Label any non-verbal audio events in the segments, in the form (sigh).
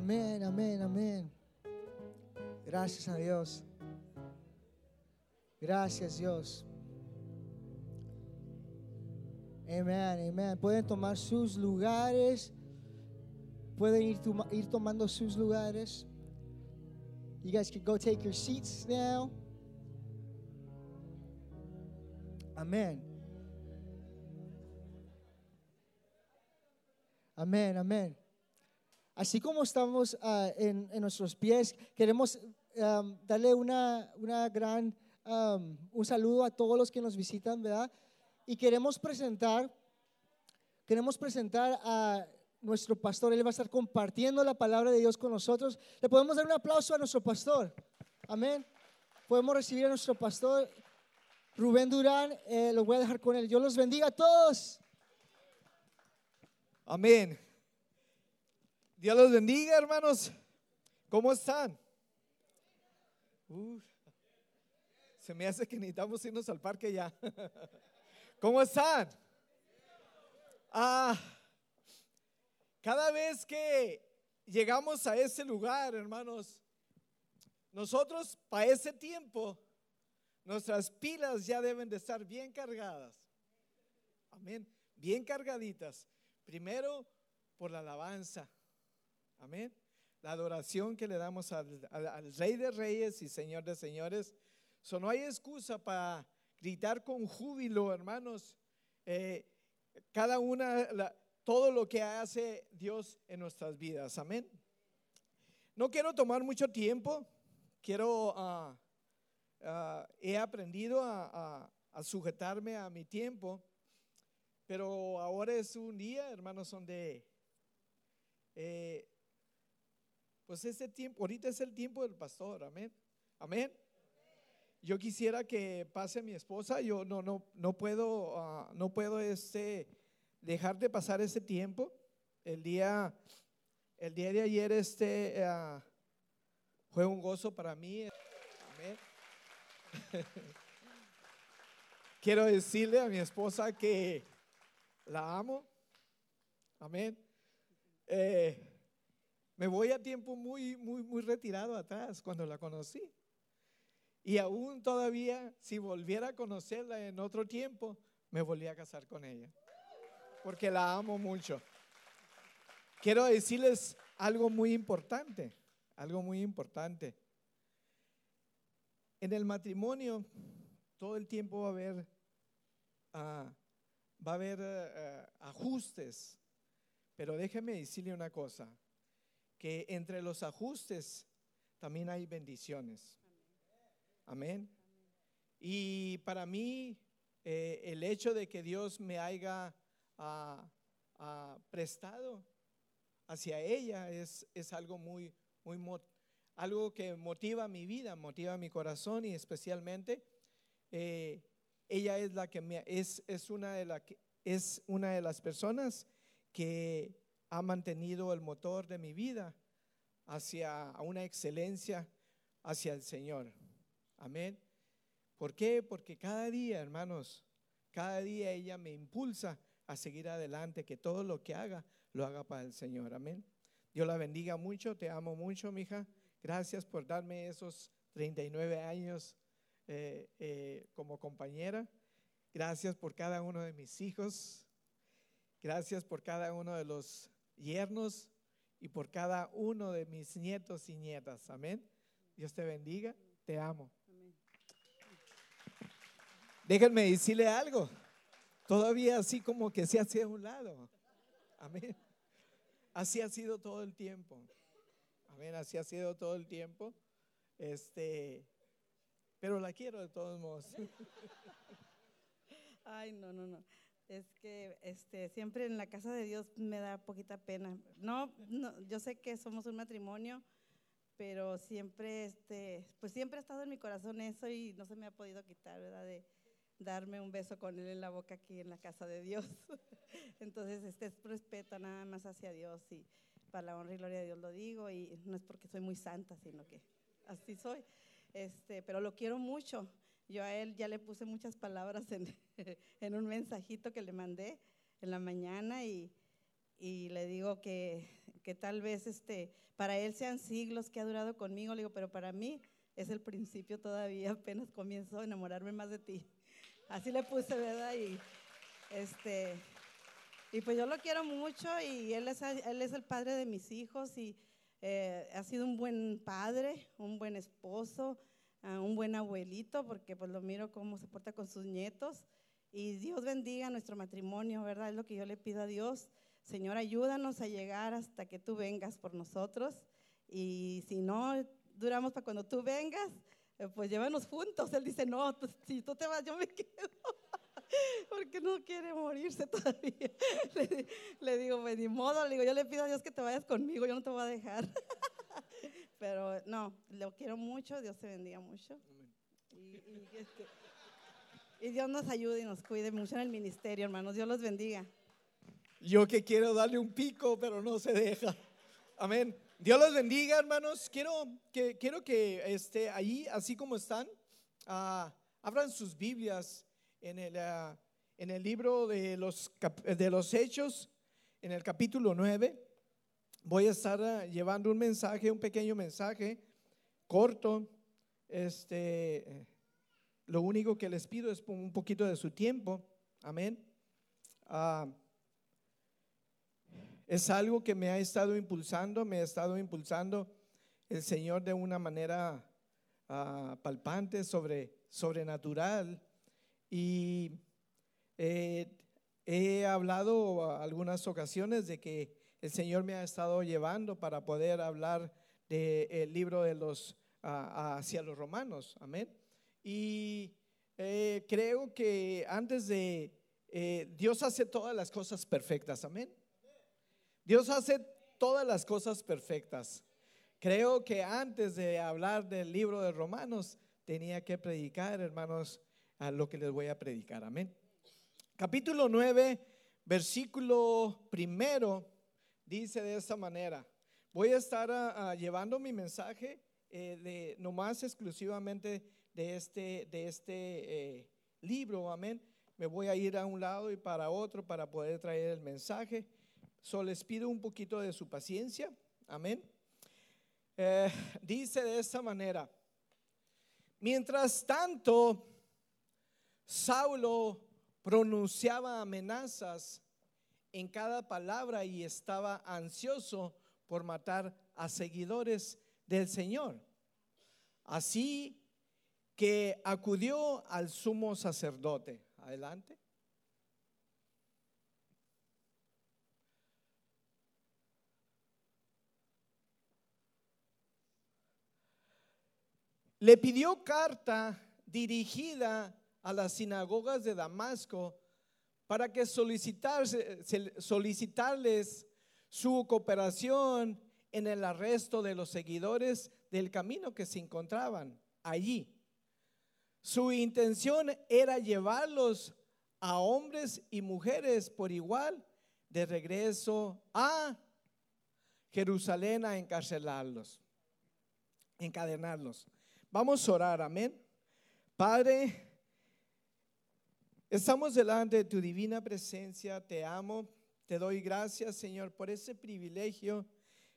Amén, amén, amén. Gracias a Dios. Gracias Dios. Amén, amén. Pueden tomar sus lugares. Pueden ir, ir tomando sus lugares. You guys can go take your seats now. Amén. Amén, amén. Así como estamos uh, en, nuestros pies, queremos darle una, una gran, un saludo a todos los que nos visitan, ¿verdad? Y queremos presentar, queremos presentar a nuestro pastor. Él va a estar compartiendo la palabra de Dios con nosotros. Le podemos dar un aplauso a nuestro pastor. Amén. Podemos recibir a nuestro pastor Rubén Durán. Eh, lo voy a dejar con él. Dios los bendiga a todos. Amén. Dios los bendiga, hermanos. ¿Cómo están? se me hace que necesitamos irnos al parque ya. (laughs) ¿Cómo están? Ah, cada vez que llegamos a ese lugar, hermanos, nosotros para ese tiempo, nuestras pilas ya deben de estar bien cargadas. Amén. Bien cargaditas. Primero por la alabanza. Amén. La adoración que le damos al, Rey de Reyes y Señor de Señores. So, no hay excusa para gritar con júbilo, hermanos. Eh, cada una, todo lo que hace Dios en nuestras vidas. Amén. No quiero tomar mucho tiempo. Quiero, uh, he aprendido a, a sujetarme a mi tiempo. Pero ahora es un día, hermanos, donde, eh, pues ese tiempo, ahorita es el tiempo del pastor, amén, amén. Yo quisiera que pase mi esposa, yo no, no, no puedo, ah, no puedo este, dejar de pasar ese tiempo. El día, el día de ayer este, ah, fue un gozo para mí, amén. (laughs) Quiero decirle a mi esposa que la amo. Amén. Eh, me voy a tiempo muy, muy, muy retirado atrás cuando la conocí. Y aún todavía, si volviera a conocerla en otro tiempo, me volví a casar con ella. Porque la amo mucho. Quiero decirles algo muy importante, algo muy importante. En el matrimonio, todo el tiempo va a haber uh, va a haber eh, eh, ajustes, pero déjeme decirle una cosa, que entre los ajustes también hay bendiciones. Amén. Y para mí, eh, el hecho de que Dios me haya ah, ah, prestado hacia ella es, es algo muy, muy, algo que motiva mi vida, motiva mi corazón y especialmente ella es la que me, es, es, una de la, es una de las personas que ha mantenido el motor de mi vida hacia una excelencia hacia el Señor. Amén. ¿Por qué? Porque cada día, hermanos, cada día ella me impulsa a seguir adelante, que todo lo que haga, lo haga para el Señor. Amén. Dios la bendiga mucho, te amo mucho, mija. Gracias por darme esos 39 años eh, eh, como compañera. Gracias por cada uno de mis hijos. Gracias por cada uno de los yernos y por cada uno de mis nietos y nietas. Amén. Dios te bendiga. Te amo. Déjenme decirle algo. Todavía así como que se hace a un lado. Amén. Así ha sido todo el tiempo. Amén. Así ha sido todo el tiempo. Este, pero la quiero de todos modos. Ay, no, no, no. Es que este, siempre en la casa de Dios me da poquita pena. No, no, yo sé que somos un matrimonio, pero siempre, este, pues siempre ha estado en mi corazón eso y no se me ha podido quitar, ¿verdad? De darme un beso con él en la boca aquí en la casa de Dios. (laughs) Entonces, este es respeto nada más hacia Dios y para la honra y gloria de Dios lo digo y no es porque soy muy santa, sino que así soy. Este, pero lo quiero mucho. Yo a él ya le puse muchas palabras en, (laughs) en un mensajito que le mandé en la mañana y, y le digo que, que tal vez este, para él sean siglos que ha durado conmigo, le digo, pero para mí es el principio todavía, apenas comienzo a enamorarme más de ti. (laughs) Así le puse, ¿verdad? Y, este, y pues yo lo quiero mucho y él es, él es el padre de mis hijos y eh, ha sido un buen padre, un buen esposo, uh, un buen abuelito, porque pues lo miro cómo se porta con sus nietos. Y Dios bendiga nuestro matrimonio, ¿verdad? Es lo que yo le pido a Dios. Señor, ayúdanos a llegar hasta que tú vengas por nosotros. Y si no duramos para cuando tú vengas, eh, pues llévanos juntos. Él dice, no, si tú te vas, yo me (laughs) quedo. Porque no quiere morirse todavía. (laughs) Le, digo, pues ni modo, le digo, yo le pido a Dios que te vayas conmigo, yo no te voy a dejar. (laughs) Pero no, lo quiero mucho, Dios te bendiga mucho. Este, y, Dios nos ayude y nos cuide mucho en el ministerio, hermanos. Dios los bendiga. Yo que quiero darle un pico, pero no se deja. Amén. Dios los bendiga, hermanos. Quiero que, quiero que esté ahí, así como están, uh, abran sus Biblias en el, uh, en el libro de los, de los Hechos, en el capítulo 9. Voy a estar uh, llevando un mensaje, un pequeño mensaje corto. Este, lo único que les pido es un poquito de su tiempo. Amén. Es algo que me ha estado impulsando, me ha estado impulsando el Señor de una manera ah, palpante, sobre, sobrenatural. Y eh, he hablado algunas ocasiones de que el Señor me ha estado llevando para poder hablar del libro de los ah, hacia los romanos. Amén. Y eh, creo que antes de eh, Dios hace todas las cosas perfectas. Amén. Dios hace todas las cosas perfectas. Creo que antes de hablar del libro de Romanos, tenía que predicar, hermanos, a lo que les voy a predicar. Amén. Capítulo 9, versículo primero, dice de esta manera. Voy a estar ah, ah, llevando mi mensaje eh, de nomás exclusivamente de este, de este eh, libro. Amén. Me voy a ir a un lado y para otro para poder traer el mensaje. So les pido un poquito de su paciencia. Amén. Eh, dice de esta manera. Mientras tanto, Saulo pronunciaba amenazas en cada palabra y estaba ansioso por matar a seguidores del Señor. Así que acudió al sumo sacerdote. Adelante. le pidió carta dirigida a las sinagogas de Damasco para que solicitarles su cooperación en el arresto de los seguidores del camino que se encontraban allí. Su intención era llevarlos a hombres y mujeres por igual de regreso a Jerusalén a encarcelarlos, encadenarlos. Vamos a orar, amén. Padre, estamos delante de tu divina presencia, te amo, te doy gracias, Señor, por ese privilegio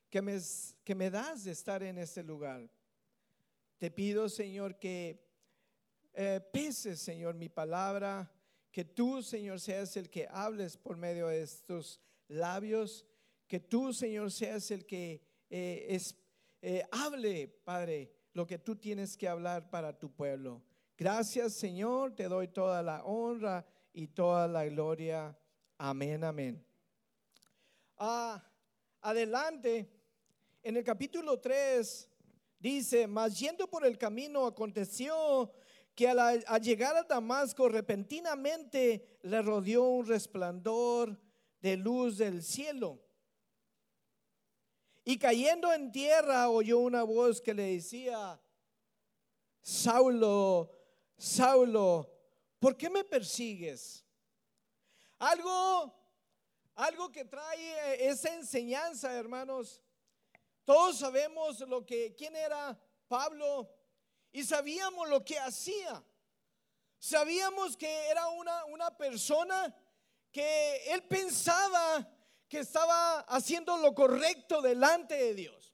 que me, que me das de estar en este lugar. Te pido, Señor, que eh, peses, Señor, mi palabra, que tú, Señor, seas el que hables por medio de estos labios, que tú, Señor, seas el que eh, eh, hable, Padre, lo que tú tienes que hablar para tu pueblo. Gracias Señor, te doy toda la honra y toda la gloria. Amén, amén. Ah, adelante, en el capítulo 3 dice, mas yendo por el camino aconteció que al, llegar a Damasco repentinamente le rodeó un resplandor de luz del cielo y cayendo en tierra oyó una voz que le decía, Saulo, Saulo, ¿por qué me persigues? Algo, algo que trae esa enseñanza, hermanos. Todos sabemos lo que, quién era Pablo y sabíamos lo que hacía. Sabíamos que era una, una persona que él pensaba que estaba haciendo lo correcto delante de Dios.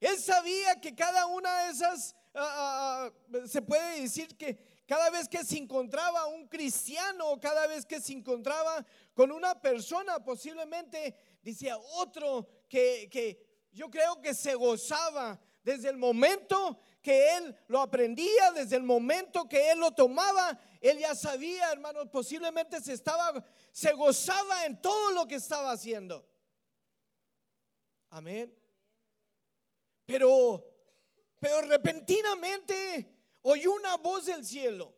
Él sabía que cada una de esas, ah, ah, ah, se puede decir que cada vez que se encontraba un cristiano, cada vez que se encontraba con una persona, posiblemente decía otro que, que yo creo que se gozaba desde el momento que él lo aprendía, desde el momento que él lo tomaba, él ya sabía, hermanos, posiblemente se estaba, se gozaba en todo lo que estaba haciendo. Amén. Pero, pero repentinamente oyó una voz del cielo.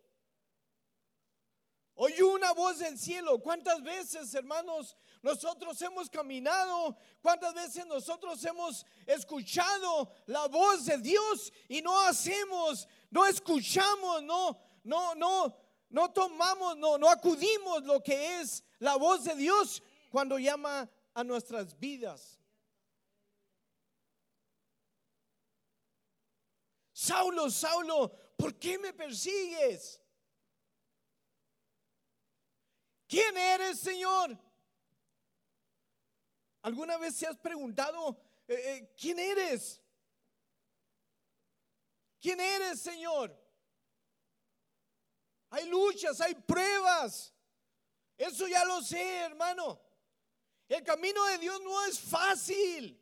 Oyó una voz del cielo. ¿Cuántas veces, hermanos, nosotros hemos caminado? ¿Cuántas veces nosotros hemos escuchado la voz de Dios y no hacemos, no escuchamos, no, no, no, no tomamos, no, no acudimos lo que es la voz de Dios cuando llama a nuestras vidas? Saulo, Saulo, ¿por qué me persigues? ¿Quién eres, Señor? ¿Alguna vez te has preguntado, eh, eh, ¿quién eres? ¿Quién eres, Señor? Hay luchas, hay pruebas. Eso ya lo sé, hermano. El camino de Dios no es fácil.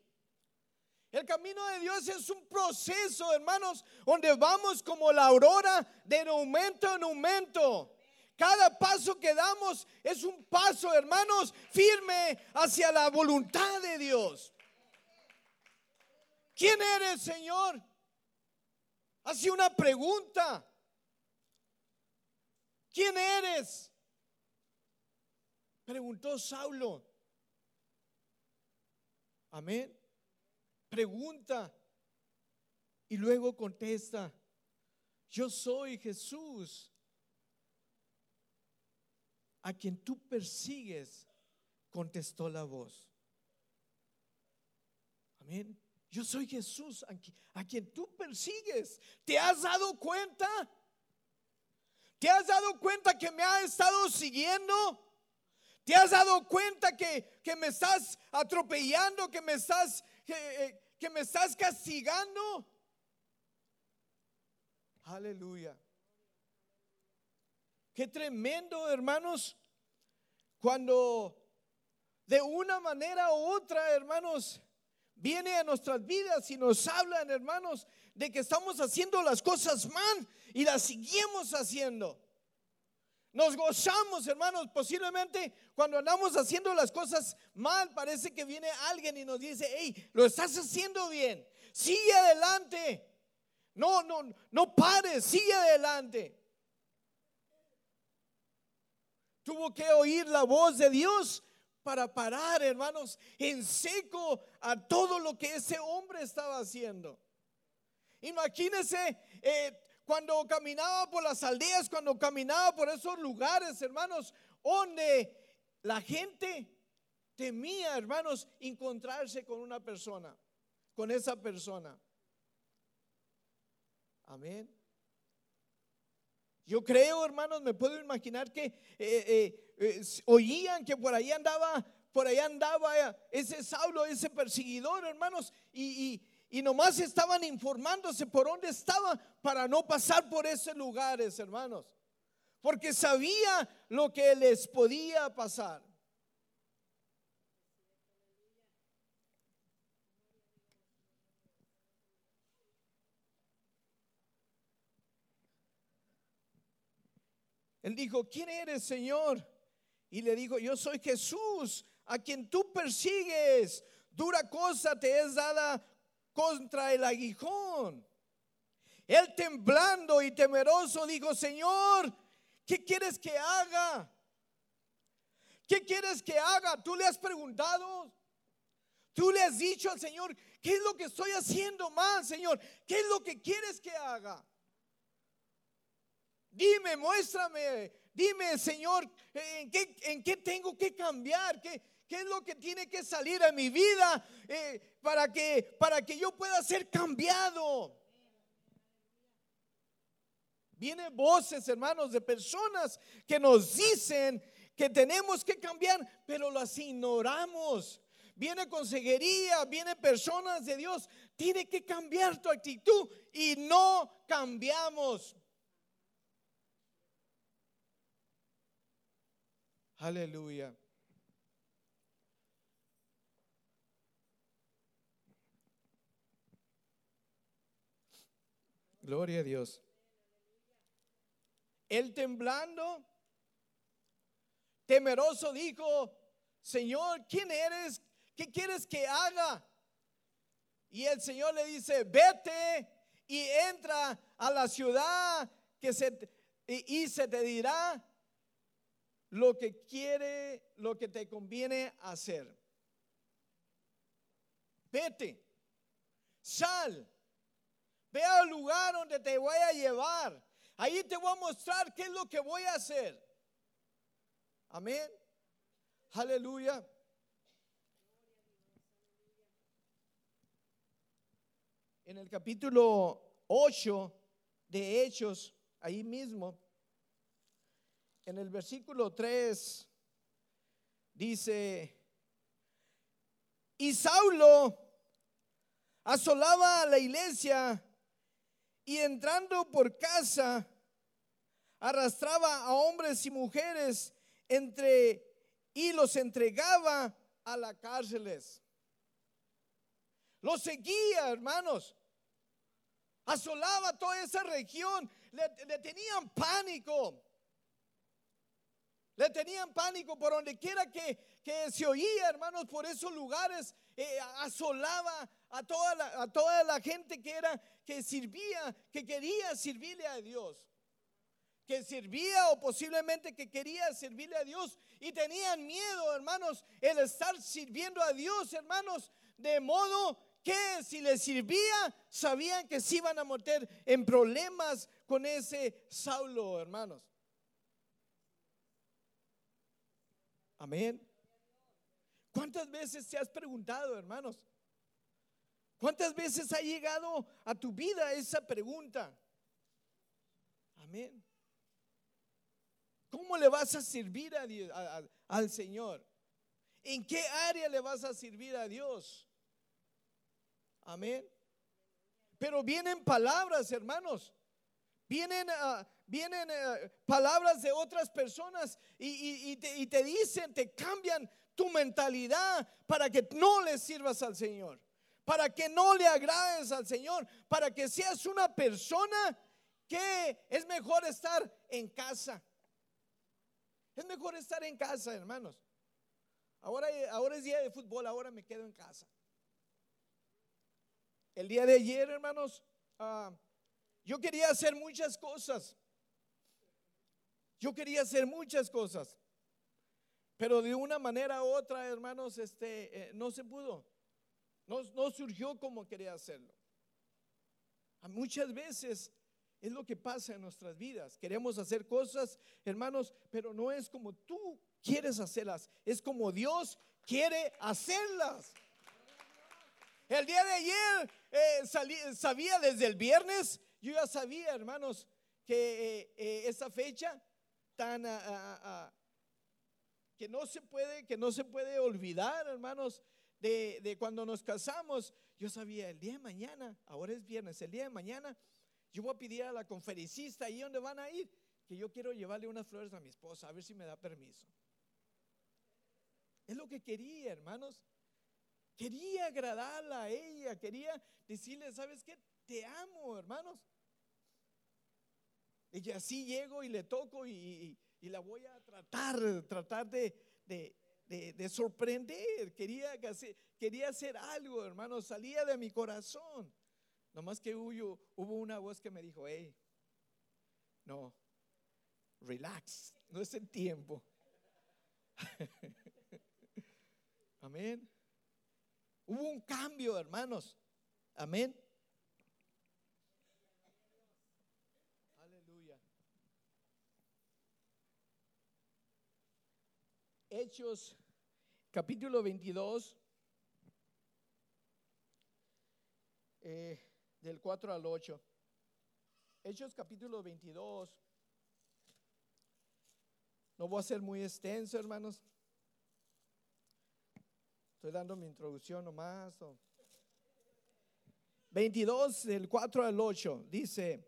El camino de Dios es un proceso, hermanos, donde vamos como la aurora de aumento en aumento. Cada paso que damos es un paso, hermanos, firme hacia la voluntad de Dios. ¿Quién eres, Señor? Hace una pregunta. ¿Quién eres? Preguntó Saulo. Amén. Pregunta y luego contesta, yo soy Jesús a quien tú persigues, contestó la voz. Amén. Yo soy Jesús a quien tú persigues. ¿Te has dado cuenta? ¿Te has dado cuenta que me ha estado siguiendo? ¿Te has dado cuenta que, me estás atropellando, que me estás, que, que me estás castigando? Aleluya. Qué tremendo, hermanos, cuando de una manera u otra, hermanos, viene a nuestras vidas y nos hablan, hermanos, de que estamos haciendo las cosas mal y las seguimos haciendo. Nos gozamos, hermanos, posiblemente cuando andamos haciendo las cosas mal, parece que viene alguien y nos dice, hey, lo estás haciendo bien, sigue adelante. No, no, no pares, sigue adelante tuvo que oír la voz de Dios para parar, hermanos, en seco a todo lo que ese hombre estaba haciendo. Imagínense eh, cuando caminaba por las aldeas, cuando caminaba por esos lugares, hermanos, donde la gente temía, hermanos, encontrarse con una persona, con esa persona. Amén. Yo creo, hermanos, me puedo imaginar que eh, eh, eh, oían que por ahí andaba, por ahí andaba ese Saulo, ese perseguidor, hermanos, y, y, nomás estaban informándose por dónde estaba para no pasar por esos lugares, hermanos, porque sabía lo que les podía pasar. Él dijo, ¿quién eres, Señor? Y le dijo, yo soy Jesús, a quien tú persigues. Dura cosa te es dada contra el aguijón. Él temblando y temeroso dijo, Señor, ¿qué quieres que haga? ¿Qué quieres que haga? Tú le has preguntado. Tú le has dicho al Señor, ¿qué es lo que estoy haciendo mal, Señor? ¿Qué es lo que quieres que haga? Dime, muéstrame, dime, Señor, ¿en qué, en qué tengo que cambiar? ¿Qué, ¿Qué es lo que tiene que salir a mi vida eh, para, que, para que yo pueda ser cambiado? Vienen voces, hermanos, de personas que nos dicen que tenemos que cambiar, pero las ignoramos. Viene consejería, viene personas de Dios. Tiene que cambiar tu actitud y no cambiamos. Aleluya. Gloria a Dios. Él temblando, temeroso dijo, Señor, ¿quién eres? ¿Qué quieres que haga? Y el Señor le dice, vete y entra a la ciudad que se, y, y se te dirá lo que quiere, lo que te conviene hacer. Vete, sal, ve al lugar donde te voy a llevar. Ahí te voy a mostrar qué es lo que voy a hacer. Amén. Aleluya. En el capítulo 8 de Hechos, ahí mismo, en el versículo 3, dice, y Saulo asolaba a la iglesia y entrando por casa, arrastraba a hombres y mujeres entre y los entregaba a las cárceles. Los seguía, hermanos. Asolaba toda esa región. Le, tenían pánico. Le tenían pánico por donde quiera que, que se oía, hermanos, por esos lugares. Eh, asolaba a toda, la, a toda la gente que era, que sirvía, que quería servirle a Dios. Que servía o posiblemente que quería servirle a Dios. Y tenían miedo, hermanos, el estar sirviendo a Dios, hermanos, de modo que si les servía, sabían que se iban a meter en problemas con ese Saulo, hermanos. Amén. ¿Cuántas veces te has preguntado, hermanos? ¿Cuántas veces ha llegado a tu vida esa pregunta? Amén. ¿Cómo le vas a servir a al Señor? ¿En qué área le vas a servir a Dios? Amén. Pero vienen palabras, hermanos. Vienen, uh, vienen uh, palabras de otras personas y, te, y te dicen, te cambian tu mentalidad para que no le sirvas al Señor, para que no le agrades al Señor, para que seas una persona que es mejor estar en casa. Es mejor estar en casa, hermanos. Ahora, ahora es día de fútbol, ahora me quedo en casa. El día de ayer, hermanos, uh, yo quería hacer muchas cosas. Yo quería hacer muchas cosas. Pero de una manera u otra, hermanos, este, eh, no se pudo. No, no surgió como quería hacerlo. Muchas veces es lo que pasa en nuestras vidas. Queremos hacer cosas, hermanos, pero no es como tú quieres hacerlas. Es como Dios quiere hacerlas. El día de ayer eh, sabía desde el viernes yo ya sabía, hermanos, que eh, eh, esa fecha tan ah, ah, ah, que no se puede, que no se puede olvidar, hermanos, de, de, cuando nos casamos. Yo sabía el día de mañana, ahora es viernes, el día de mañana, yo voy a pedir a la conferencista ahí donde van a ir, que yo quiero llevarle unas flores a mi esposa, a ver si me da permiso. Es lo que quería, hermanos. Quería agradarla a ella, quería decirle, ¿sabes qué? Te amo, hermanos. Y así llego y le toco y, la voy a tratar, tratar de, sorprender. Quería, quería hacer algo, hermano, salía de mi corazón. Nomás que hubo, hubo una voz que me dijo, hey, no, relax, no es el tiempo. (laughs) Amén. Hubo un cambio, hermanos. Amén. Hechos capítulo 22, eh, del 4 al 8. Hechos capítulo 22, No voy a ser muy extenso, hermanos. Estoy dando mi introducción nomás. 22, del 4 al 8, dice,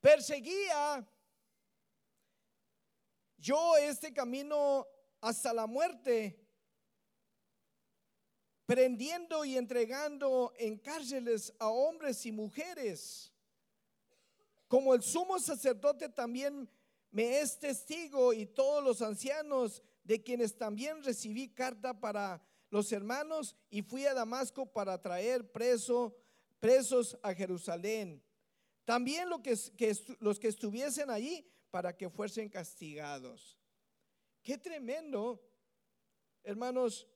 perseguía yo este camino hasta la muerte, prendiendo y entregando en cárceles a hombres y mujeres. Como el sumo sacerdote también me es testigo y todos los ancianos de quienes también recibí carta para los hermanos y fui a Damasco para traer preso, presos a Jerusalén. También lo que, los que estuviesen allí para que fuesen castigados. Qué tremendo, hermanos,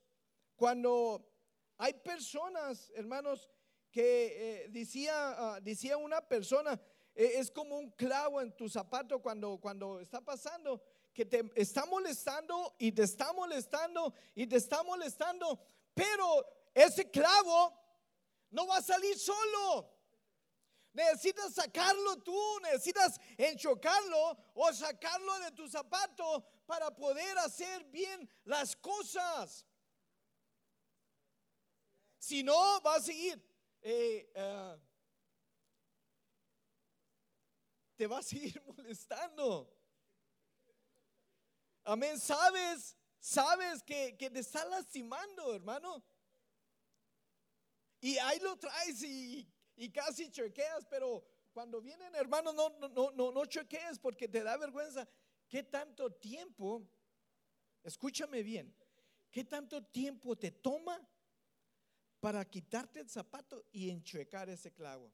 cuando hay personas, hermanos, que eh, decía, ah, decía una persona, eh, es como un clavo en tu zapato cuando, cuando está pasando, que te está molestando y te está molestando y te está molestando, pero ese clavo no va a salir solo. Necesitas sacarlo tú, necesitas enchocarlo o sacarlo de tu zapato para poder hacer bien las cosas. Si no, va a seguir. Eh, eh, te va a seguir (laughs) molestando. Amén. Sabes, sabes que, que te está lastimando, hermano. Y ahí lo traes y y casi chequeas, pero cuando vienen hermanos no, no, no, no chequees porque te da vergüenza. ¿Qué tanto tiempo, escúchame bien, qué tanto tiempo te toma para quitarte el zapato y enchuecar ese clavo?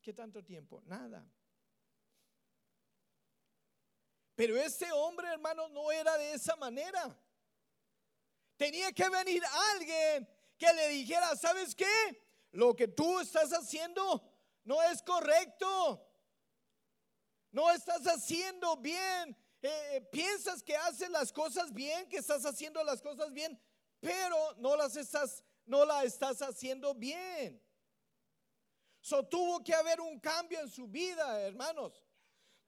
¿Qué tanto tiempo? Nada. Pero ese hombre, hermano, no era de esa manera. Tenía que venir alguien que le dijera, ¿sabes qué? Lo que tú estás haciendo no es correcto. No estás haciendo bien. Eh, piensas que haces las cosas bien, que estás haciendo las cosas bien, pero no las estás, no la estás haciendo bien. So tuvo que haber un cambio en su vida, hermanos.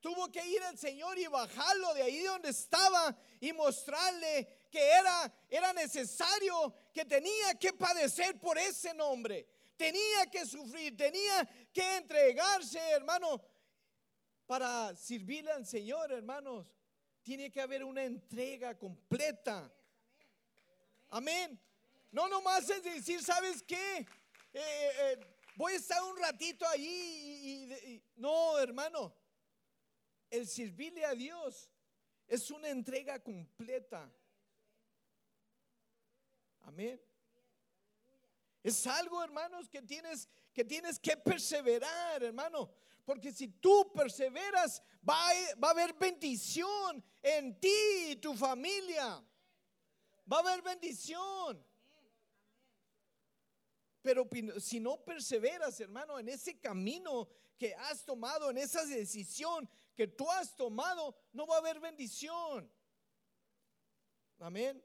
Tuvo que ir el Señor y bajarlo de ahí donde estaba y mostrarle que era, era necesario, que tenía que padecer por ese nombre tenía que sufrir, tenía que entregarse, hermano, para servirle al Señor, hermanos. Tiene que haber una entrega completa. Amén. No nomás es decir, ¿sabes qué? Eh, eh, voy a estar un ratito allí y, no, hermano. El servirle a Dios es una entrega completa. Amén. Es algo, hermanos, que tienes que tienes que perseverar, hermano. Porque si tú perseveras, va a, va a haber bendición en ti y tu familia. Va a haber bendición. Pero si no perseveras, hermano, en ese camino que has tomado, en esa decisión que tú has tomado, no va a haber bendición. Amén.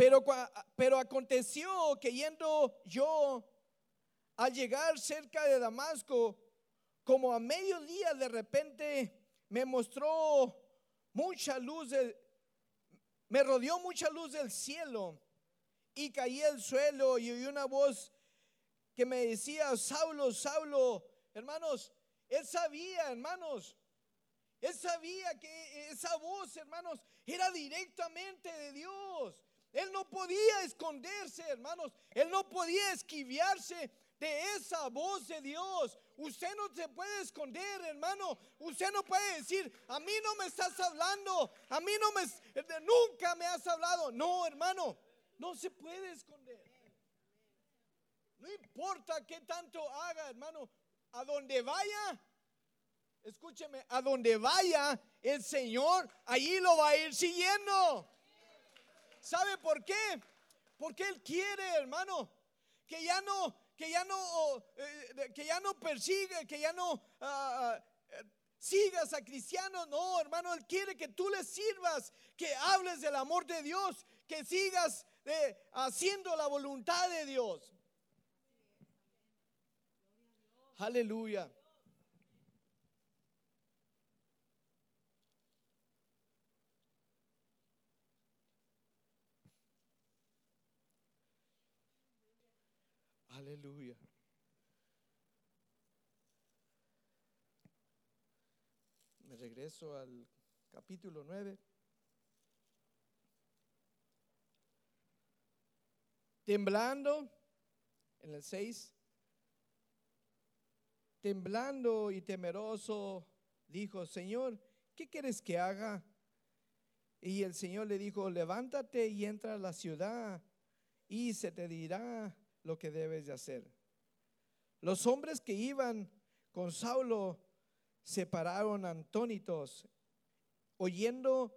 Pero, pero aconteció que yendo yo al llegar cerca de Damasco, como a mediodía de repente me mostró mucha luz, me rodeó mucha luz del cielo y caí al suelo y oí una voz que me decía, Saulo, Saulo, hermanos, él sabía, hermanos, él sabía que esa voz, hermanos, era directamente de Dios. Él no podía esconderse, hermanos. Él no podía esquivarse de esa voz de Dios. Usted no se puede esconder, hermano. Usted no puede decir, a mí no me estás hablando, a mí no me, nunca me has hablado. No, hermano, no se puede esconder. No importa qué tanto haga, hermano, a donde vaya, escúcheme, a donde vaya el Señor, allí lo va a ir siguiendo. ¿Sabe por qué? Porque Él quiere, hermano, que ya no, que ya no, eh, que ya no persigue, que ya no, ah, ah, sigas a cristianos, no, hermano, Él quiere que tú le sirvas, que hables del amor de Dios, que sigas eh, haciendo la voluntad de Dios. Aleluya. Aleluya. Me regreso al capítulo 9. Temblando, en el 6, temblando y temeroso, dijo, Señor, ¿qué quieres que haga? Y el Señor le dijo, levántate y entra a la ciudad y se te dirá lo que debes de hacer. Los hombres que iban con Saulo se pararon antónitos, oyendo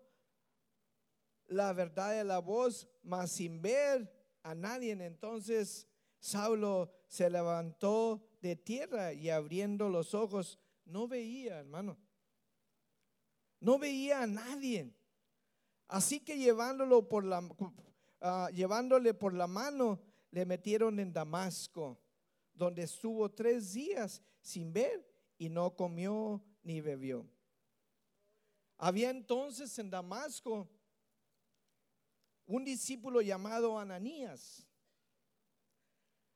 la verdad de la voz, mas sin ver a nadie. Entonces Saulo se levantó de tierra y abriendo los ojos, no veía, hermano. No veía a nadie. Así que llevándolo por la, ah, llevándole por la mano, le metieron en Damasco, donde estuvo tres días sin ver y no comió ni bebió. Había entonces en Damasco un discípulo llamado Ananías,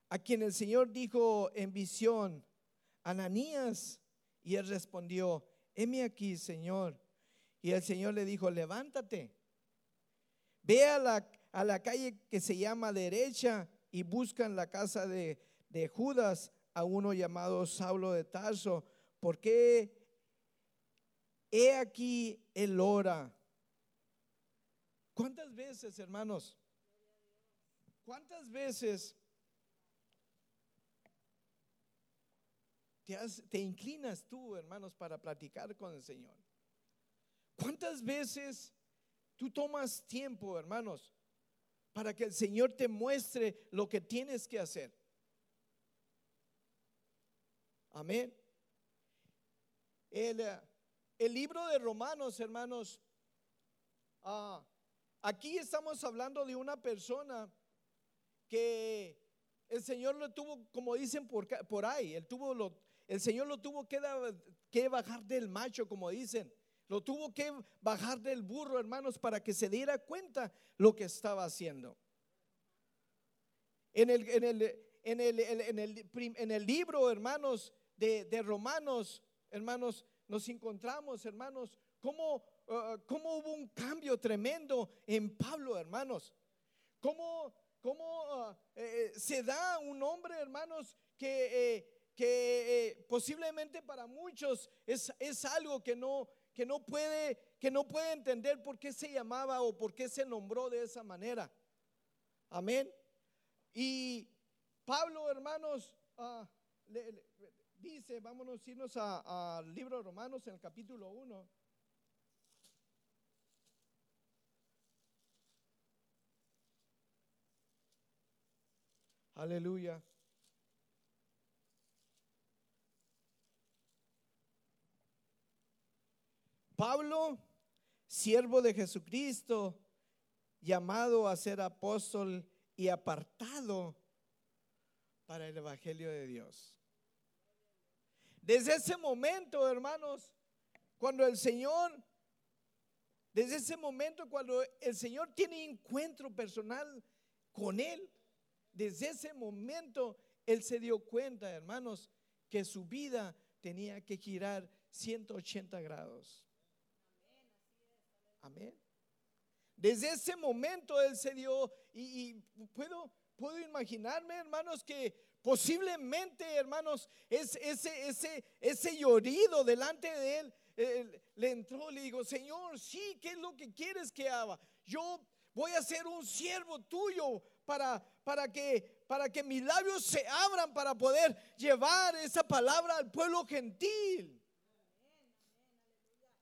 a quien el Señor dijo en visión, Ananías, y él respondió, heme aquí, Señor. Y el Señor le dijo, levántate, ve a la, a la calle que se llama derecha y busca en la casa de, de Judas a uno llamado Saulo de Tarso, porque he aquí el hora. ¿Cuántas veces, hermanos? ¿Cuántas veces te, inclinas tú, hermanos, para platicar con el Señor? ¿Cuántas veces tú tomas tiempo, hermanos, para que el Señor te muestre lo que tienes que hacer? Amén. El, eh, el libro de Romanos, hermanos, ah, aquí estamos hablando de una persona que el Señor lo tuvo, como dicen por, por ahí, el, tuvo lo, el Señor lo tuvo que, que bajar del macho, como dicen. Lo tuvo que bajar del burro, hermanos, para que se diera cuenta lo que estaba haciendo. En el, en el, en el, en el, en el libro, hermanos, de, de Romanos, hermanos, nos encontramos, hermanos, cómo, uh, cómo hubo un cambio tremendo en Pablo, hermanos. Cómo, cómo uh, eh, se da un hombre, hermanos, que, eh, que eh, posiblemente para muchos es, es algo que no, que no puede que no puede entender por qué se llamaba o por qué se nombró de esa manera. Amén. Y Pablo, hermanos, le, le, dice, vámonos a irnos al libro de Romanos en el capítulo 1. Aleluya. Pablo, siervo de Jesucristo, llamado a ser apóstol y apartado para el Evangelio de Dios. Desde ese momento, hermanos, cuando el Señor, desde ese momento cuando el Señor tiene encuentro personal con Él, desde ese momento Él se dio cuenta, hermanos, que su vida tenía que girar 180 grados. Amén. Desde ese momento Él se dio, y, puedo, puedo imaginarme, hermanos, que Posiblemente, hermanos, es, ese, ese, ese llorido delante de él eh, le entró, le dijo, Señor, sí, ¿qué es lo que quieres que haga? Yo voy a ser un siervo tuyo para, para, que, para que mis labios se abran para poder llevar esa palabra al pueblo gentil.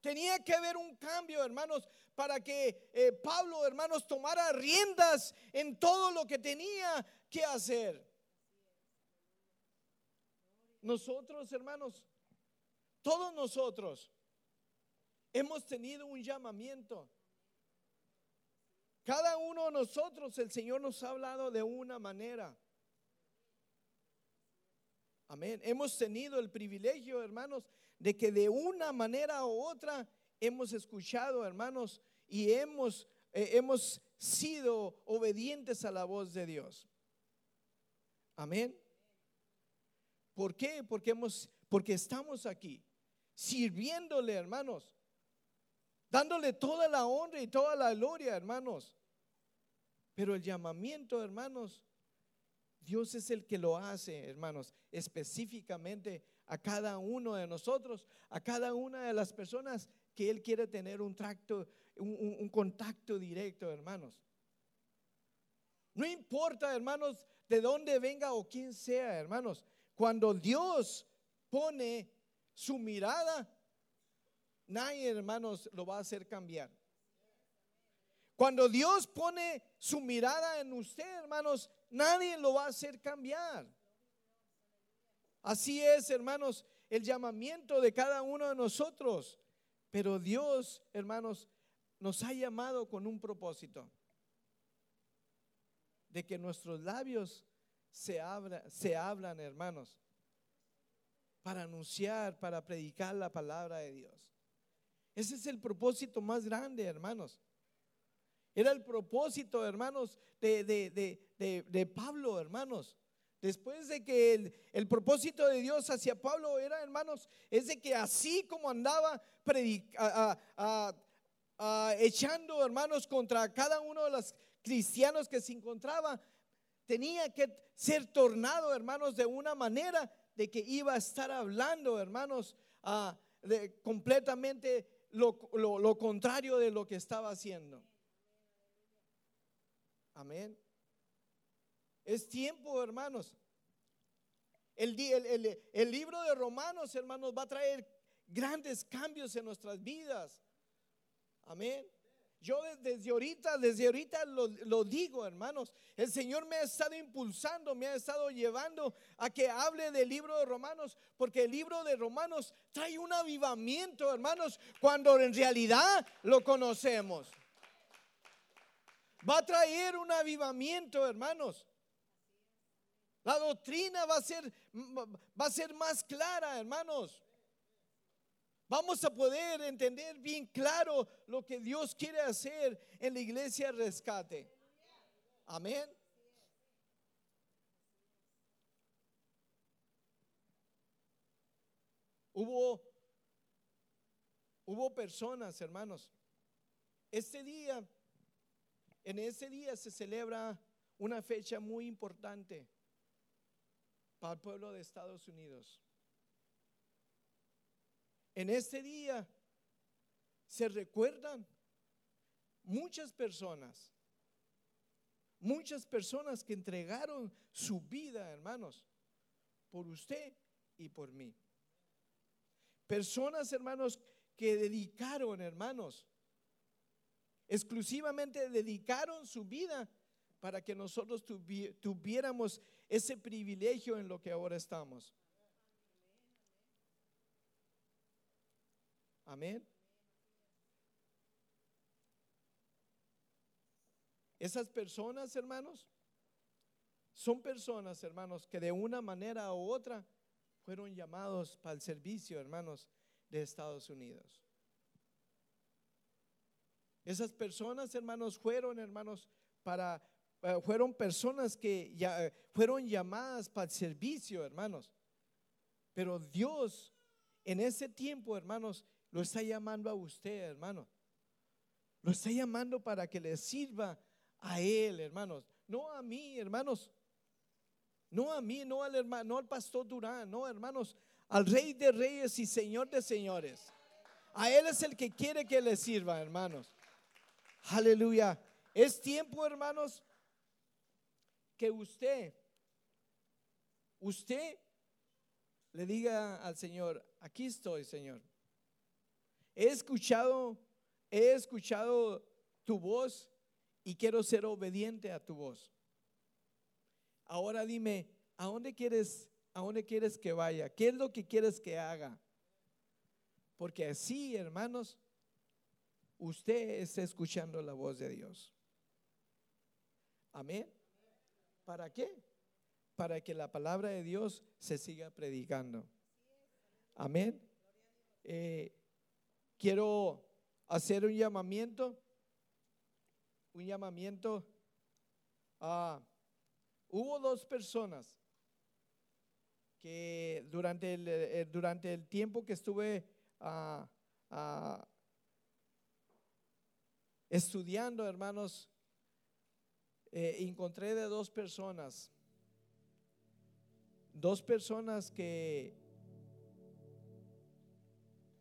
Tenía que haber un cambio, hermanos, para que eh, Pablo, hermanos, tomara riendas en todo lo que tenía que hacer. Nosotros, hermanos, todos nosotros, hemos tenido un llamamiento. Cada uno de nosotros, el Señor nos ha hablado de una manera. Amén. Hemos tenido el privilegio, hermanos, de que de una manera u otra hemos escuchado, hermanos, y hemos, eh, hemos sido obedientes a la voz de Dios. Amén. ¿Por qué? Porque, hemos, porque estamos aquí sirviéndole, hermanos, dándole toda la honra y toda la gloria, hermanos. Pero el llamamiento, hermanos, Dios es el que lo hace, hermanos, específicamente a cada uno de nosotros, a cada una de las personas que Él quiere tener un, tracto, un, contacto directo, hermanos. No importa, hermanos, de dónde venga o quién sea, hermanos. Cuando Dios pone su mirada, nadie, hermanos, lo va a hacer cambiar. Cuando Dios pone su mirada en usted, hermanos, nadie lo va a hacer cambiar. Así es, hermanos, el llamamiento de cada uno de nosotros. Pero Dios, hermanos, nos ha llamado con un propósito. De que nuestros labios se, se hablan, hermanos, para anunciar, para predicar la palabra de Dios. Ese es el propósito más grande, hermanos. Era el propósito, hermanos, de, Pablo, hermanos. Después de que el, propósito de Dios hacia Pablo era, hermanos, es de que así como andaba echando, hermanos, contra cada uno de los cristianos que se encontraba, tenía que ser tornado, hermanos, de una manera de que iba a estar hablando, hermanos, de, completamente lo contrario de lo que estaba haciendo. Amén. Es tiempo, hermanos. El, libro de Romanos, hermanos, va a traer grandes cambios en nuestras vidas. Amén. Yo desde ahorita, desde ahorita lo, digo, hermanos. El Señor me ha estado impulsando, me ha estado llevando a que hable del libro de Romanos, porque el libro de Romanos trae un avivamiento, hermanos, cuando en realidad lo conocemos. Va a traer un avivamiento, hermanos. La doctrina va a ser, va a ser más clara, hermanos. Vamos a poder entender bien claro lo que Dios quiere hacer en la iglesia rescate. Amén. Hubo, hubo personas, hermanos. Este día en ese día se celebra una fecha muy importante para el pueblo de Estados Unidos. En este día se recuerdan muchas personas, muchas personas que entregaron su vida, hermanos, por usted y por mí. Personas, hermanos, que dedicaron, hermanos, exclusivamente dedicaron su vida para que nosotros tuviéramos ese privilegio en lo que ahora estamos. Amén. Esas personas, hermanos, son personas, hermanos, que de una manera u otra fueron llamados para el servicio, hermanos, de Estados Unidos. Esas personas, hermanos, fueron, hermanos, para, fueron personas que ya, fueron llamadas para el servicio, hermanos. Pero Dios en ese tiempo, hermanos, lo está llamando a usted, hermano. Lo está llamando para que le sirva a Él, hermanos. No a mí, hermanos. No a mí, no al hermano, no al pastor Durán, no, hermanos, al Rey de Reyes y Señor de Señores. A Él es el que quiere que le sirva, hermanos. Aleluya. Es tiempo, hermanos, que usted, usted le diga al Señor, aquí estoy, Señor. He escuchado, he escuchado tu voz y quiero ser obediente a tu voz. Ahora dime, ¿a dónde quieres, a dónde quieres que vaya? ¿Qué es lo que quieres que haga? Porque así, hermanos, usted está escuchando la voz de Dios. Amén. ¿Para qué? Para que la palabra de Dios se siga predicando. Amén. Eh, quiero hacer un llamamiento, un llamamiento a... hubo dos personas que durante el, eh, durante el tiempo que estuve ah, ah, estudiando, hermanos, eh, encontré de dos personas, dos personas que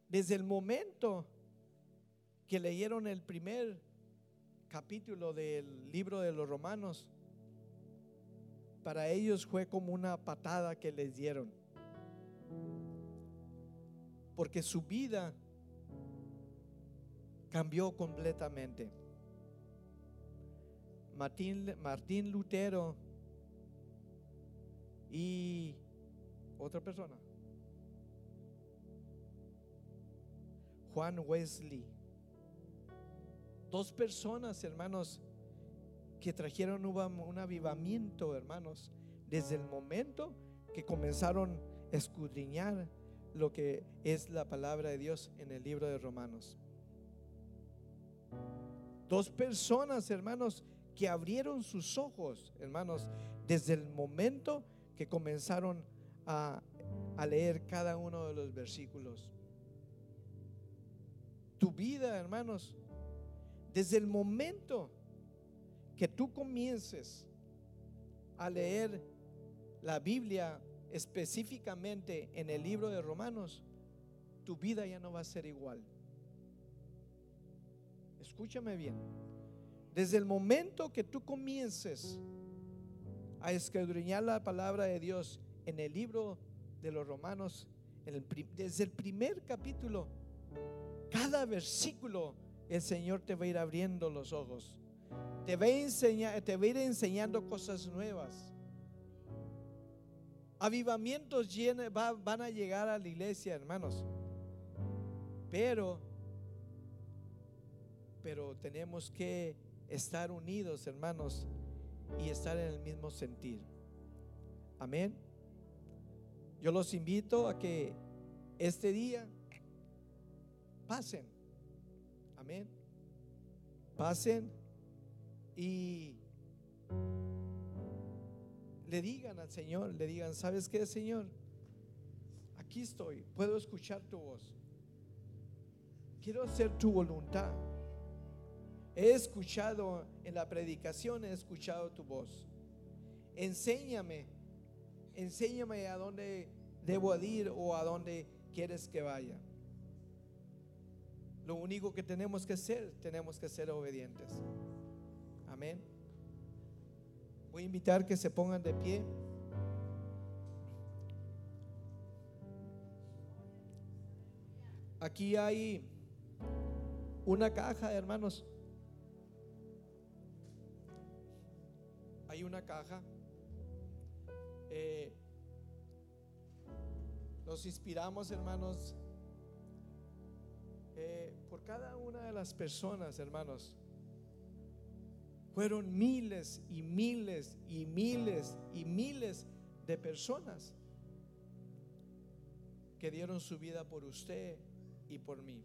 desde el momento que leyeron el primer capítulo del libro de los romanos, para ellos fue como una patada que les dieron. Porque su vida cambió completamente. Martín, Martín Lutero y otra persona. Juan Wesley. Dos personas, hermanos, que trajeron un avivamiento, hermanos, desde el momento que comenzaron a escudriñar lo que es la palabra de Dios en el libro de Romanos. Dos personas, hermanos, que abrieron sus ojos, hermanos, desde el momento que comenzaron a, leer cada uno de los versículos. Tu vida, hermanos, desde el momento que tú comiences a leer la Biblia específicamente en el libro de Romanos, tu vida ya no va a ser igual. Escúchame bien. Desde el momento que tú comiences a escudriñar la palabra de Dios en el libro de los Romanos, desde el primer capítulo, cada versículo, el Señor te va a ir abriendo los ojos. Te va a, ir enseñando cosas nuevas. Avivamientos van a llegar a la iglesia, hermanos. Pero, pero tenemos que estar unidos, hermanos, y estar en el mismo sentir. Amén. Yo los invito a que este día pasen. Amén. Pasen y le digan al Señor, le digan, ¿sabes qué, Señor? Aquí estoy, puedo escuchar tu voz. Quiero hacer tu voluntad. He escuchado en la predicación, he escuchado tu voz. Enséñame, enséñame a dónde debo ir o a dónde quieres que vaya. Lo único que tenemos que hacer, tenemos que ser obedientes. Amén. Voy a invitar que se pongan de pie. Aquí hay una caja, hermanos. Hay una caja. Eh, nos inspiramos, hermanos, eh, por cada una de las personas, hermanos. Fueron miles y miles y miles y miles de personas que dieron su vida por usted y por mí.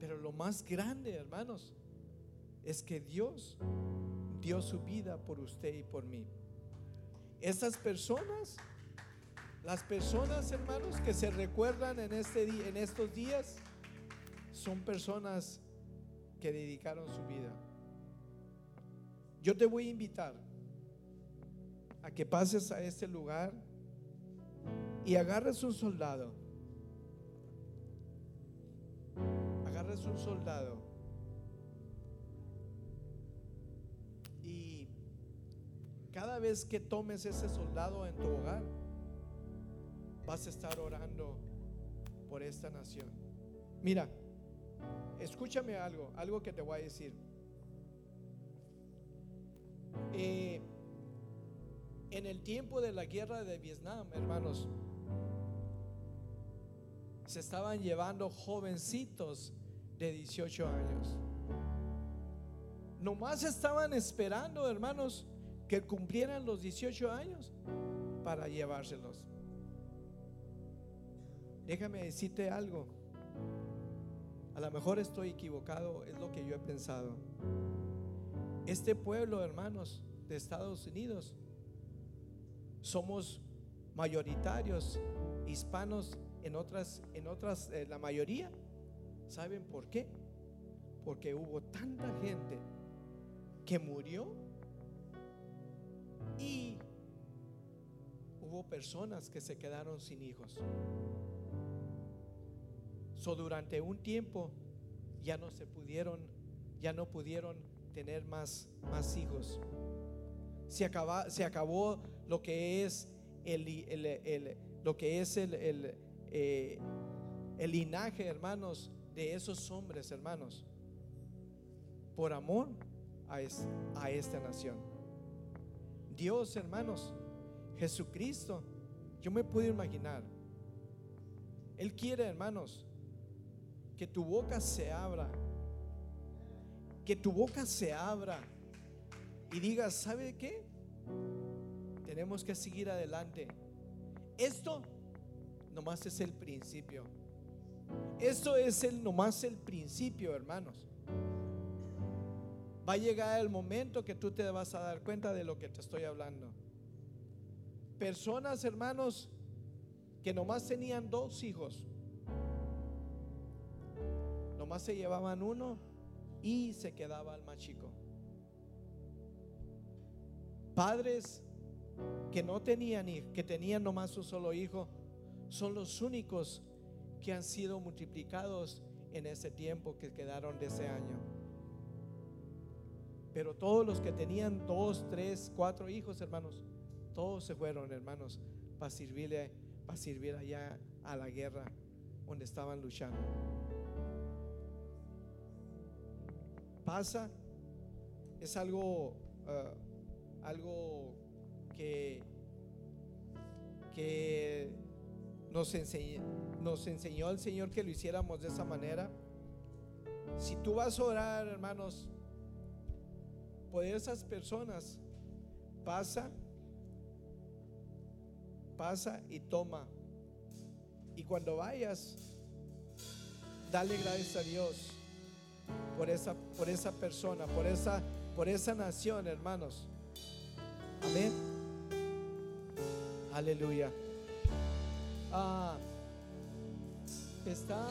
Pero lo más grande, hermanos, es que Dios dio su vida por usted y por mí. Estas personas, las personas, hermanos, que se recuerdan en, este, en estos días, son personas que dedicaron su vida. Yo te voy a invitar a que pases a este lugar y agarres un soldado. Agarres un soldado. Cada vez que tomes ese soldado en tu hogar, vas a estar orando por esta nación. Mira, escúchame algo, algo que te voy a decir. Eh, en el tiempo de la guerra de Vietnam, hermanos, se estaban llevando jovencitos de 18 años. Nomás estaban esperando, hermanos, que cumplieran los 18 años para llevárselos. Déjame decirte algo. A lo mejor estoy equivocado, es lo que yo he pensado. Este pueblo, hermanos, de Estados Unidos, somos mayoritarios hispanos en otras, en otras, eh, la mayoría. ¿Saben por qué? Porque hubo tanta gente que murió y hubo personas que se quedaron sin hijos. So, durante un tiempo ya no se pudieron, ya no pudieron tener más, más hijos. Se, se acabó lo que es el, el, lo que es el, eh, el linaje, hermanos, de esos hombres, hermanos, por amor a, a esta nación. Dios, hermanos, Jesucristo, yo me puedo imaginar, Él quiere, hermanos, que tu boca se abra, que tu boca se abra y digas, ¿sabe qué? Tenemos que seguir adelante. Esto nomás es el principio. Esto es el nomás el principio, hermanos. Va a llegar el momento que tú te vas a dar cuenta de lo que te estoy hablando. Personas, hermanos, que nomás tenían dos hijos Nomás se llevaban uno y se quedaba el más chico. Padres que no tenían que tenían nomás un solo hijo, son los únicos que han sido multiplicados en ese tiempo que quedaron de ese año. Pero todos los que tenían dos, tres, cuatro hijos, hermanos, todos se fueron, hermanos, para servirle, para servir allá a la guerra donde estaban luchando. pasa es algo, ah, algo que, que nos, enseñó, nos enseñó el Señor que lo hiciéramos de esa manera. Si tú vas a orar, hermanos, por esas personas, pasa, pasa y toma. Y cuando vayas, dale gracias a Dios por esa, por esa persona, por esa, por esa nación, hermanos. Amén. Aleluya. Ah, está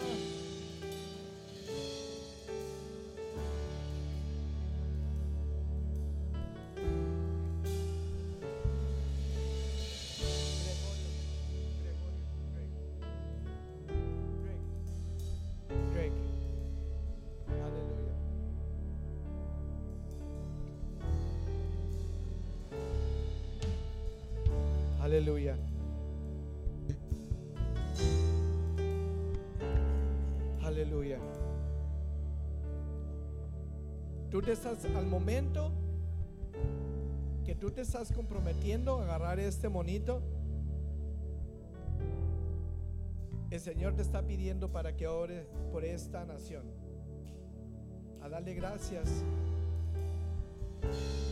Aleluya. Tú te estás al momento que tú te estás comprometiendo a agarrar este monito. El Señor te está pidiendo para que ore por esta nación. A darle gracias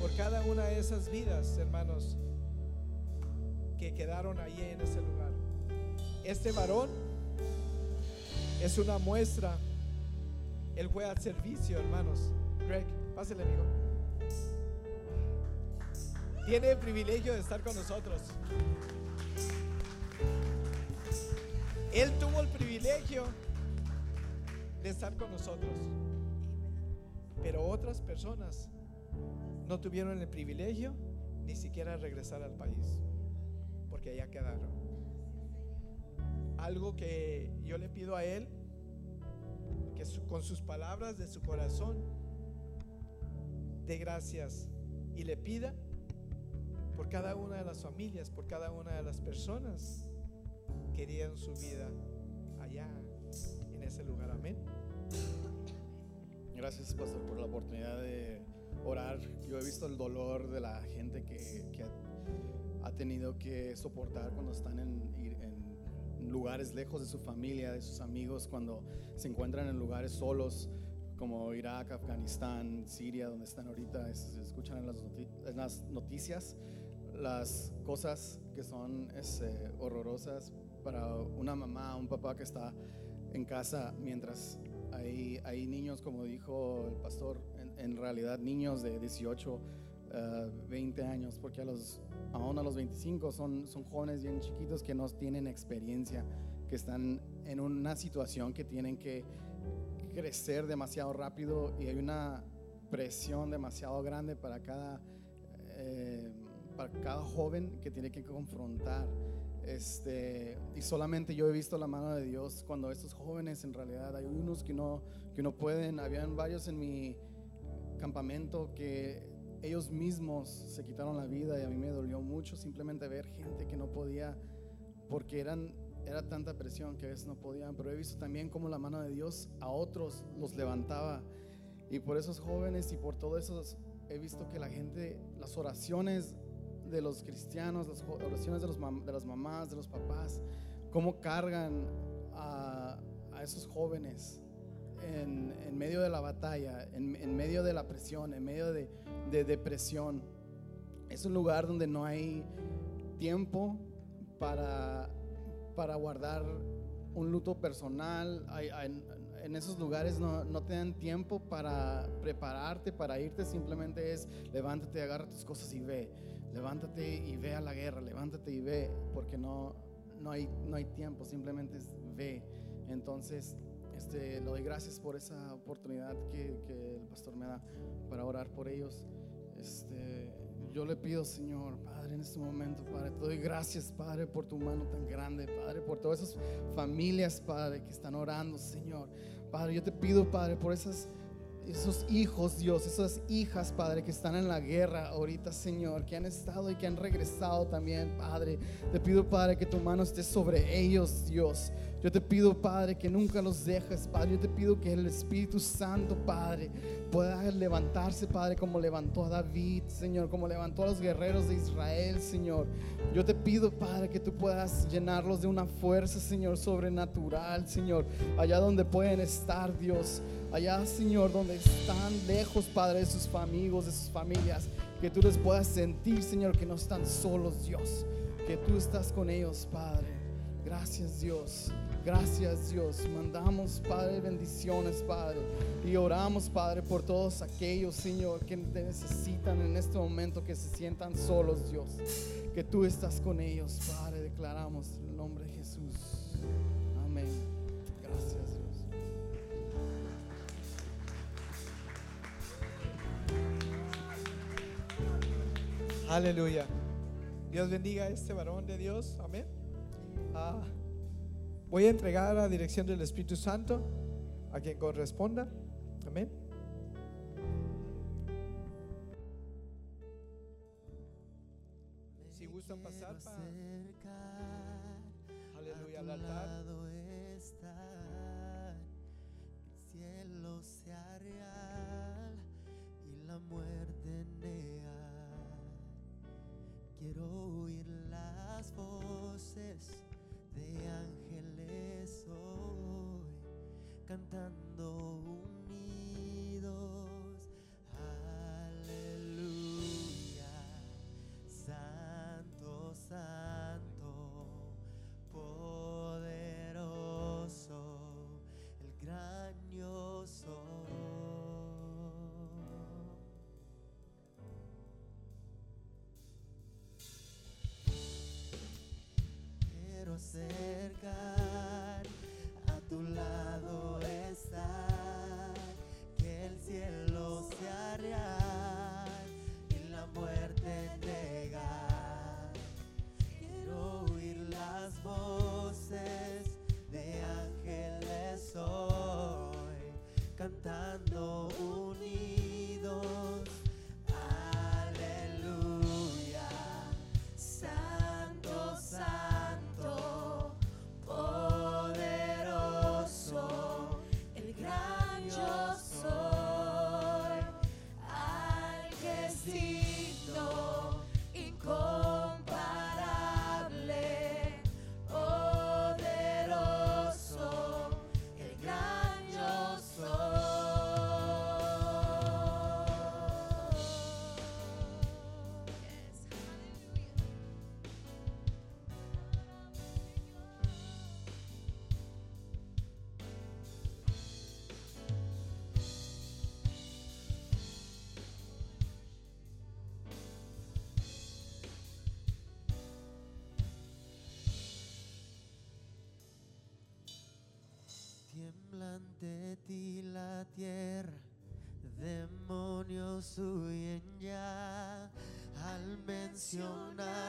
por cada una de esas vidas, hermanos que quedaron ahí en ese lugar. Este varón es una muestra. Él fue al servicio, hermanos. Greg, pásale, amigo. Tiene el privilegio de estar con nosotros. Él tuvo el privilegio de estar con nosotros. Pero otras personas no tuvieron el privilegio ni siquiera regresar al país porque allá quedaron. Algo que yo le pido a Él, que con sus palabras de su corazón, de gracias y le pida por cada una de las familias, por cada una de las personas que dieron su vida allá en ese lugar. Amén. Gracias, Pastor, por la oportunidad de orar. Yo he visto el dolor de la gente que, que ha tenido que soportar cuando están en lugares lejos de su familia, de sus amigos, cuando se encuentran en lugares solos como Irak, Afganistán, Siria, donde están ahorita, es- escuchan en las, noti- en las noticias las cosas que son este, horrorosas para una mamá, un papá que está en casa mientras hay, hay niños, como dijo el pastor, en, en realidad niños de 18, eh, 20 años, porque a los, aún a los 25 son, son jóvenes bien chiquitos que no tienen experiencia, que están en una situación que tienen que crecer demasiado rápido y hay una presión demasiado grande para cada, eh, para cada joven que tiene que confrontar. Este, y solamente yo he visto la mano de Dios cuando estos jóvenes en realidad hay unos que no, que no pueden, habían varios en mi campamento que ellos mismos se quitaron la vida y a mí me dolió mucho simplemente ver gente que no podía porque eran era tanta presión que a veces no podían, pero he visto también cómo la mano de Dios a otros los levantaba. Y por esos jóvenes y por todos esos he visto que la gente, las oraciones de los cristianos, las oraciones de, los de las mamás, de los papás, cómo cargan a esos jóvenes en, en medio de la batalla, en, en medio de la presión, en medio de, de depresión. Es un lugar donde no hay tiempo para, para guardar un luto personal. Hay- hay- en esos lugares no, no te dan tiempo para prepararte, para irte. Simplemente es levántate, agarra tus cosas y ve. Levántate y ve a la guerra. Levántate y ve, porque no, no, hay, no hay tiempo. Simplemente es ve. Entonces, este, le doy gracias por esa oportunidad que, que el pastor me da para orar por ellos. Este, yo le pido, Señor, Padre, en este momento, Padre, te doy gracias, Padre, por tu mano tan grande, Padre, por todas esas familias, Padre, que están orando, Señor. Padre, yo te pido, Padre, por esas esos hijos, Dios, esas hijas, Padre, que están en la guerra ahorita, Señor, que han estado y que han regresado también, Padre. Te pido, Padre, que tu mano esté sobre ellos, Dios. Yo te pido, Padre, que nunca los dejes, Padre. Yo te pido que el Espíritu Santo, Padre, pueda levantarse, Padre, como levantó a David, Señor, como levantó a los guerreros de Israel, Señor. Yo te pido, Padre, que tú puedas llenarlos de una fuerza, Señor, sobrenatural, Señor, allá donde pueden estar, Dios. Allá, Señor, donde están lejos, Padre, de sus amigos, de sus familias, que tú les puedas sentir, Señor, que no están solos, Dios, que tú estás con ellos, Padre. Gracias, Dios. Gracias, Dios. Mandamos, Padre, bendiciones, Padre. Y oramos, Padre, por todos aquellos, Señor, que te necesitan en este momento, que se sientan solos, Dios. Que tú estás con ellos, Padre. Declaramos en el nombre de Jesús. Amén. Gracias, Dios. Aleluya. Dios bendiga a este varón de Dios. Amén. Ah, voy a entregar la dirección del Espíritu Santo a quien corresponda. Amén. Si gustan pasar pa- Aleluya al altar. Quiero ante ti la tierra, demonios huyen ya al mencionar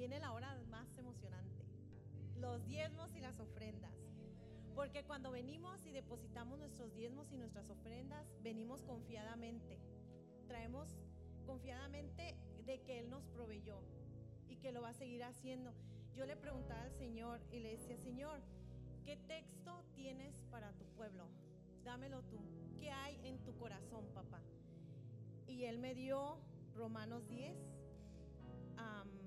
viene la hora más emocionante, los diezmos y las ofrendas. Porque cuando venimos y depositamos nuestros diezmos y nuestras ofrendas, venimos confiadamente. Traemos confiadamente de que Él nos proveyó y que lo va a seguir haciendo. Yo le preguntaba al Señor y le decía, Señor, ¿qué texto tienes para tu pueblo? Dámelo tú. ¿Qué hay en tu corazón, papá? Y Él me dio Romanos 10. Um,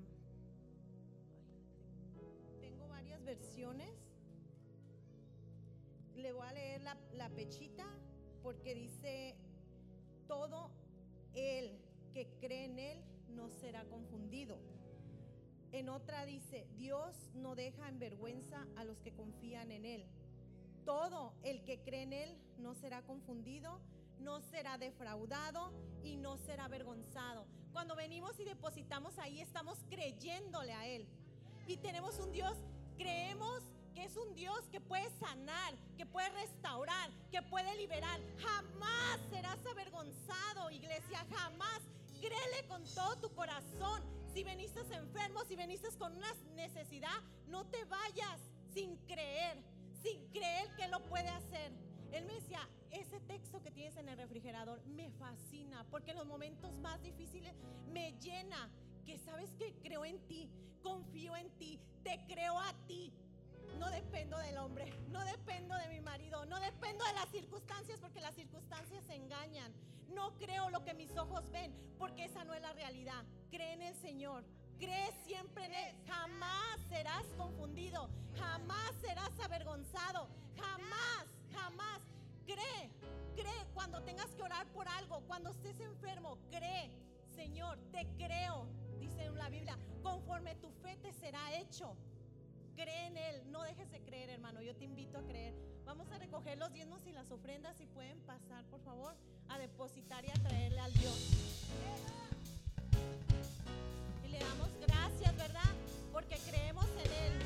versiones. Le voy a leer la, la pechita porque dice, todo el que cree en él no será confundido. En otra dice, Dios no deja en vergüenza a los que confían en Él. Todo el que cree en Él no será confundido, no será defraudado y no será avergonzado. Cuando venimos y depositamos ahí, estamos creyéndole a Él. Y tenemos un Dios creemos que es un Dios que puede sanar, que puede restaurar, que puede liberar. Jamás serás avergonzado, iglesia, jamás. Créele con todo tu corazón. Si veniste enfermo, si veniste con una necesidad, no te vayas sin creer, sin creer que lo puede hacer. Él me decía, ese texto que tienes en el refrigerador me fascina porque en los momentos más difíciles me llena. Que sabes que creo en ti, confío en ti, te creo a ti. No dependo del hombre, no dependo de mi marido, no dependo de las circunstancias porque las circunstancias se engañan. No creo lo que mis ojos ven porque esa no es la realidad. Cree en el Señor, cree siempre en Él. Jamás serás confundido, jamás serás avergonzado, jamás, jamás. Cree, cree cuando tengas que orar por algo, cuando estés enfermo, cree. Señor, te creo, la Biblia, conforme tu fe te será hecho. Cree en Él, no dejes de creer, hermano. Yo te invito a creer. Vamos a recoger los diezmos y las ofrendas. Si pueden pasar, por favor, a depositar y a traerle al Dios. Y le damos gracias, ¿verdad? Porque creemos en Él.